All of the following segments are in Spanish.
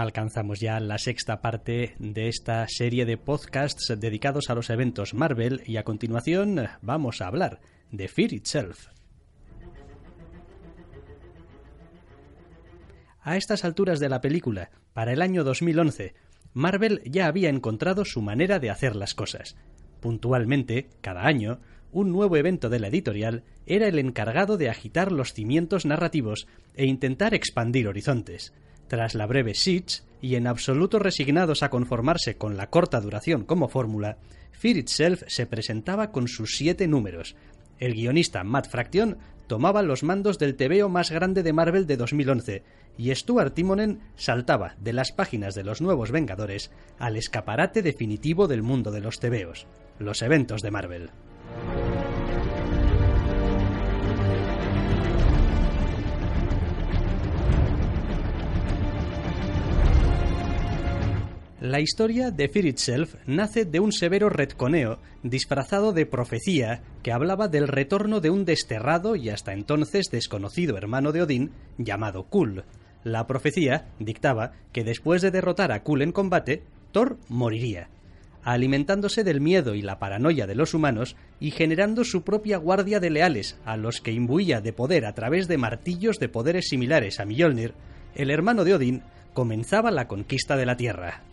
Alcanzamos ya la sexta parte de esta serie de podcasts dedicados a los eventos Marvel y a continuación vamos a hablar de Fear Itself. A estas alturas de la película, para el año 2011, Marvel ya había encontrado su manera de hacer las cosas. Puntualmente, cada año, un nuevo evento de la editorial era el encargado de agitar los cimientos narrativos e intentar expandir horizontes. Tras la breve Siege, y en absoluto resignados a conformarse con la corta duración como fórmula, Fear Itself se presentaba con sus siete números. El guionista Matt Fraction tomaba los mandos del tebeo más grande de Marvel de 2011 y Stuart Timonen saltaba de las páginas de los nuevos Vengadores al escaparate definitivo del mundo de los tebeos, los eventos de Marvel. La historia de Fear Itself nace de un severo retconeo disfrazado de profecía que hablaba del retorno de un desterrado y hasta entonces desconocido hermano de Odín llamado Kul. La profecía dictaba que después de derrotar a Kul en combate, Thor moriría, alimentándose del miedo y la paranoia de los humanos y generando su propia guardia de leales, a los que imbuía de poder a través de martillos de poderes similares a Mjolnir, el hermano de Odín comenzaba la conquista de la Tierra.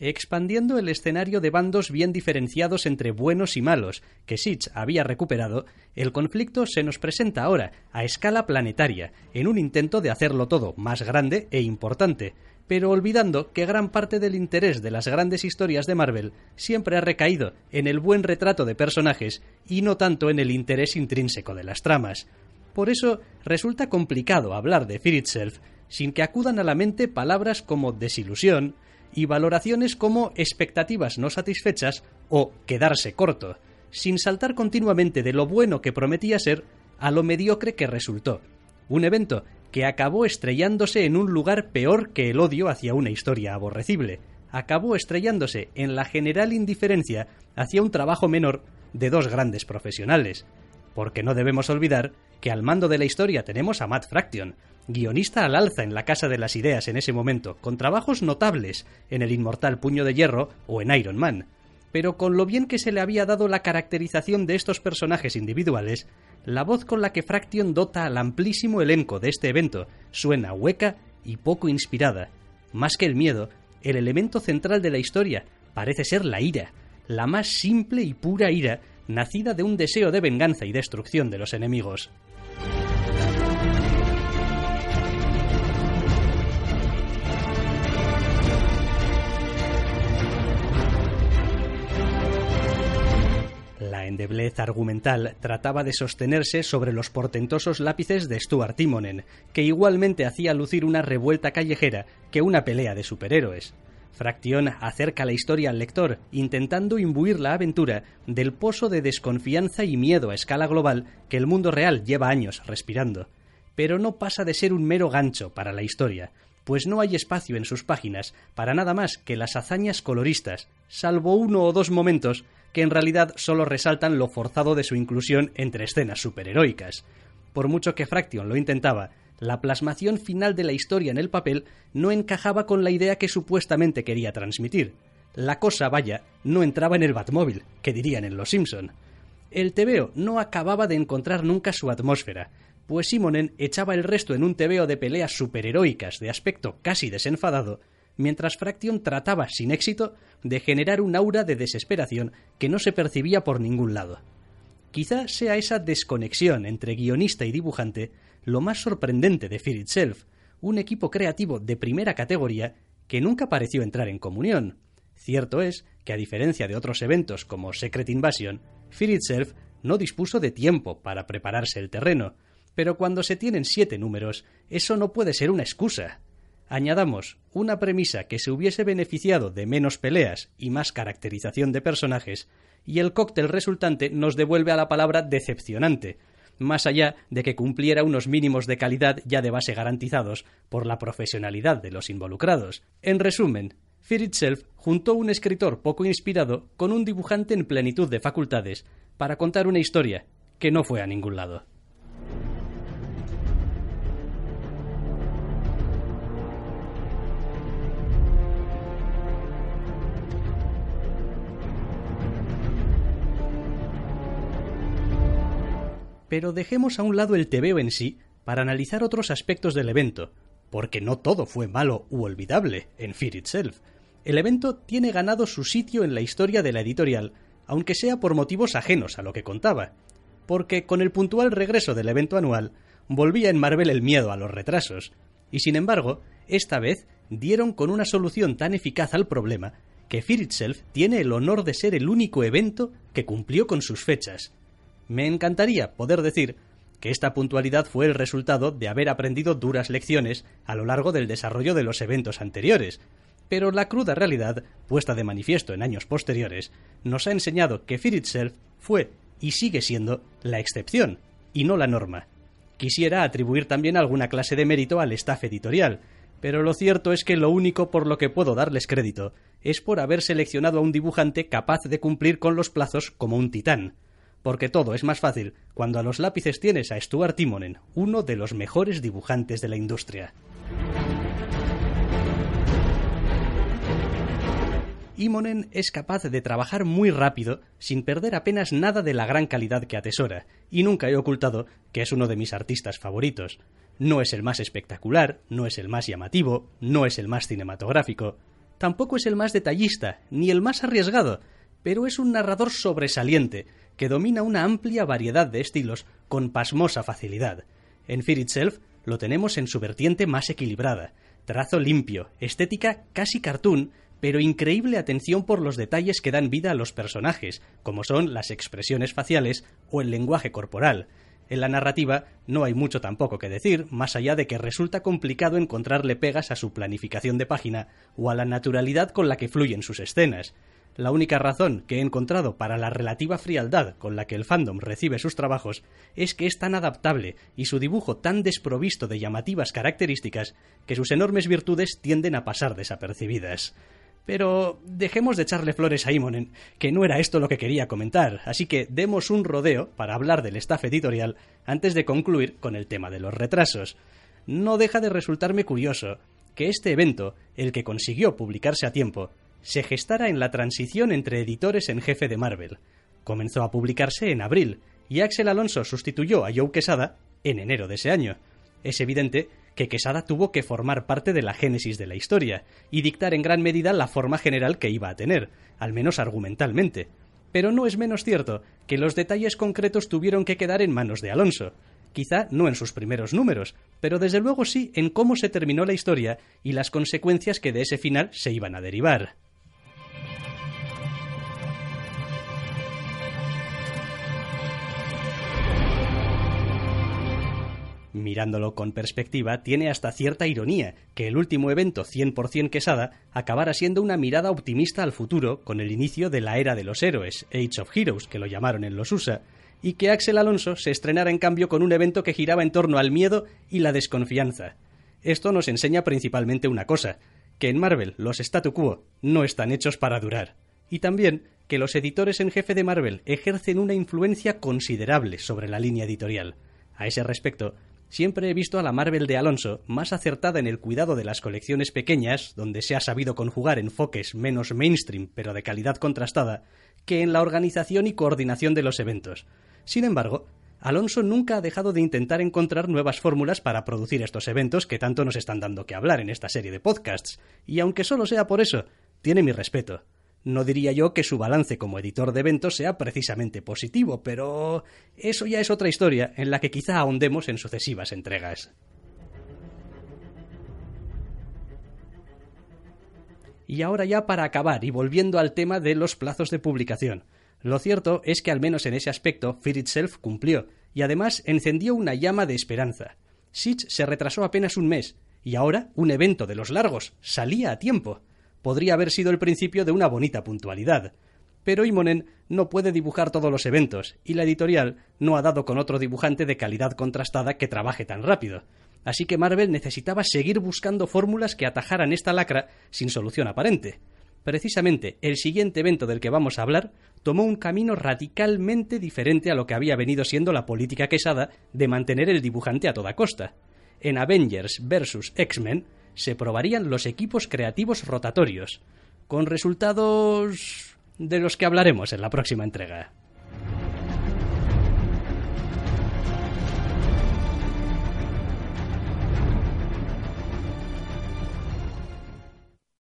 Expandiendo el escenario de bandos bien diferenciados entre buenos y malos, que Sitch había recuperado, el conflicto se nos presenta ahora, a escala planetaria, en un intento de hacerlo todo más grande e importante, pero olvidando que gran parte del interés de las grandes historias de Marvel siempre ha recaído en el buen retrato de personajes y no tanto en el interés intrínseco de las tramas. Por eso resulta complicado hablar de Fear Itself sin que acudan a la mente palabras como desilusión, y valoraciones como expectativas no satisfechas o quedarse corto, sin saltar continuamente de lo bueno que prometía ser a lo mediocre que resultó. Un evento que acabó estrellándose en un lugar peor que el odio hacia una historia aborrecible, acabó estrellándose en la general indiferencia hacia un trabajo menor de dos grandes profesionales, porque no debemos olvidar que al mando de la historia tenemos a Matt Fraction, guionista al alza en la Casa de las Ideas en ese momento, con trabajos notables en El Inmortal Puño de Hierro o en Iron Man. Pero con lo bien que se le había dado la caracterización de estos personajes individuales, la voz con la que Fraction dota al amplísimo elenco de este evento suena hueca y poco inspirada. Más que el miedo, el elemento central de la historia parece ser la ira, la más simple y pura ira nacida de un deseo de venganza y destrucción de los enemigos. La endeblez argumental trataba de sostenerse sobre los portentosos lápices de Stuart Timonen, que igualmente hacía lucir una revuelta callejera que una pelea de superhéroes. Fraction acerca la historia al lector, intentando imbuir la aventura del pozo de desconfianza y miedo a escala global que el mundo real lleva años respirando. Pero no pasa de ser un mero gancho para la historia, pues no hay espacio en sus páginas para nada más que las hazañas coloristas, salvo uno o dos momentos que en realidad solo resaltan lo forzado de su inclusión entre escenas superheroicas. Por mucho que Fraction lo intentaba, la plasmación final de la historia en el papel no encajaba con la idea que supuestamente quería transmitir. La cosa, vaya, no entraba en el Batmóvil, que dirían en Los Simpson. El tebeo no acababa de encontrar nunca su atmósfera, pues Simonen echaba el resto en un tebeo de peleas superheroicas de aspecto casi desenfadado, mientras Fraction trataba, sin éxito, de generar un aura de desesperación que no se percibía por ningún lado. Quizá sea esa desconexión entre guionista y dibujante lo más sorprendente de Fear Itself, un equipo creativo de primera categoría que nunca pareció entrar en comunión. Cierto es que, a diferencia de otros eventos como Secret Invasion, Fear Itself no dispuso de tiempo para prepararse el terreno, pero cuando se tienen siete números, eso no puede ser una excusa. Añadamos una premisa que se hubiese beneficiado de menos peleas y más caracterización de personajes, y el cóctel resultante nos devuelve a la palabra decepcionante, más allá de que cumpliera unos mínimos de calidad ya de base garantizados por la profesionalidad de los involucrados. En resumen, Fear Itself juntó un escritor poco inspirado con un dibujante en plenitud de facultades para contar una historia que no fue a ningún lado. Pero dejemos a un lado el tebeo en sí para analizar otros aspectos del evento, porque no todo fue malo u olvidable en Fear Itself. El evento tiene ganado su sitio en la historia de la editorial, aunque sea por motivos ajenos a lo que contaba, porque con el puntual regreso del evento anual, volvía en Marvel el miedo a los retrasos, y sin embargo, esta vez dieron con una solución tan eficaz al problema que Fear Itself tiene el honor de ser el único evento que cumplió con sus fechas. Me encantaría poder decir que esta puntualidad fue el resultado de haber aprendido duras lecciones a lo largo del desarrollo de los eventos anteriores, pero la cruda realidad, puesta de manifiesto en años posteriores, nos ha enseñado que Fear Itself fue y sigue siendo la excepción y no la norma. Quisiera atribuir también alguna clase de mérito al staff editorial, pero lo cierto es que lo único por lo que puedo darles crédito es por haber seleccionado a un dibujante capaz de cumplir con los plazos como un titán. Porque todo es más fácil cuando a los lápices tienes a Stuart Timonen, uno de los mejores dibujantes de la industria. Imonen es capaz de trabajar muy rápido sin perder apenas nada de la gran calidad que atesora, y nunca he ocultado que es uno de mis artistas favoritos. No es el más espectacular, no es el más llamativo, no es el más cinematográfico, tampoco es el más detallista, ni el más arriesgado, pero es un narrador sobresaliente, que domina una amplia variedad de estilos con pasmosa facilidad. En Fear Itself lo tenemos en su vertiente más equilibrada, trazo limpio, estética casi cartoon, pero increíble atención por los detalles que dan vida a los personajes, como son las expresiones faciales o el lenguaje corporal. En la narrativa no hay mucho tampoco que decir, más allá de que resulta complicado encontrarle pegas a su planificación de página o a la naturalidad con la que fluyen sus escenas. La única razón que he encontrado para la relativa frialdad con la que el fandom recibe sus trabajos es que es tan adaptable y su dibujo tan desprovisto de llamativas características que sus enormes virtudes tienden a pasar desapercibidas. Pero dejemos de echarle flores a Imonen, que no era esto lo que quería comentar, así que demos un rodeo para hablar del staff editorial antes de concluir con el tema de los retrasos. No deja de resultarme curioso que este evento, el que consiguió publicarse a tiempo, se gestara en la transición entre editores en jefe de Marvel. Comenzó a publicarse en abril, y Axel Alonso sustituyó a Joe Quesada en enero de ese año. Es evidente que Quesada tuvo que formar parte de la génesis de la historia y dictar en gran medida la forma general que iba a tener, al menos argumentalmente. Pero no es menos cierto que los detalles concretos tuvieron que quedar en manos de Alonso. Quizá no en sus primeros números, pero desde luego sí en cómo se terminó la historia y las consecuencias que de ese final se iban a derivar. Mirándolo con perspectiva, tiene hasta cierta ironía que el último evento 100% quesada acabara siendo una mirada optimista al futuro con el inicio de la era de los héroes, Age of Heroes, que lo llamaron en los USA, y que Axel Alonso se estrenara en cambio con un evento que giraba en torno al miedo y la desconfianza. Esto nos enseña principalmente una cosa, que en Marvel los statu quo no están hechos para durar, y también que los editores en jefe de Marvel ejercen una influencia considerable sobre la línea editorial. A ese respecto, Siempre he visto a la Marvel de Alonso más acertada en el cuidado de las colecciones pequeñas, donde se ha sabido conjugar enfoques menos mainstream pero de calidad contrastada, que en la organización y coordinación de los eventos. Sin embargo, Alonso nunca ha dejado de intentar encontrar nuevas fórmulas para producir estos eventos que tanto nos están dando que hablar en esta serie de podcasts, y aunque solo sea por eso, tiene mi respeto. No diría yo que su balance como editor de eventos sea precisamente positivo, pero eso ya es otra historia en la que quizá ahondemos en sucesivas entregas. Y ahora ya para acabar y volviendo al tema de los plazos de publicación. Lo cierto es que al menos en ese aspecto Fear Itself cumplió, y además encendió una llama de esperanza. Siege se retrasó apenas un mes, y ahora un evento de los largos salía a tiempo podría haber sido el principio de una bonita puntualidad. Pero Imonen no puede dibujar todos los eventos, y la editorial no ha dado con otro dibujante de calidad contrastada que trabaje tan rápido. Así que Marvel necesitaba seguir buscando fórmulas que atajaran esta lacra sin solución aparente. Precisamente, el siguiente evento del que vamos a hablar tomó un camino radicalmente diferente a lo que había venido siendo la política quesada de mantener el dibujante a toda costa. En Avengers vs. X-Men, se probarían los equipos creativos rotatorios, con resultados de los que hablaremos en la próxima entrega.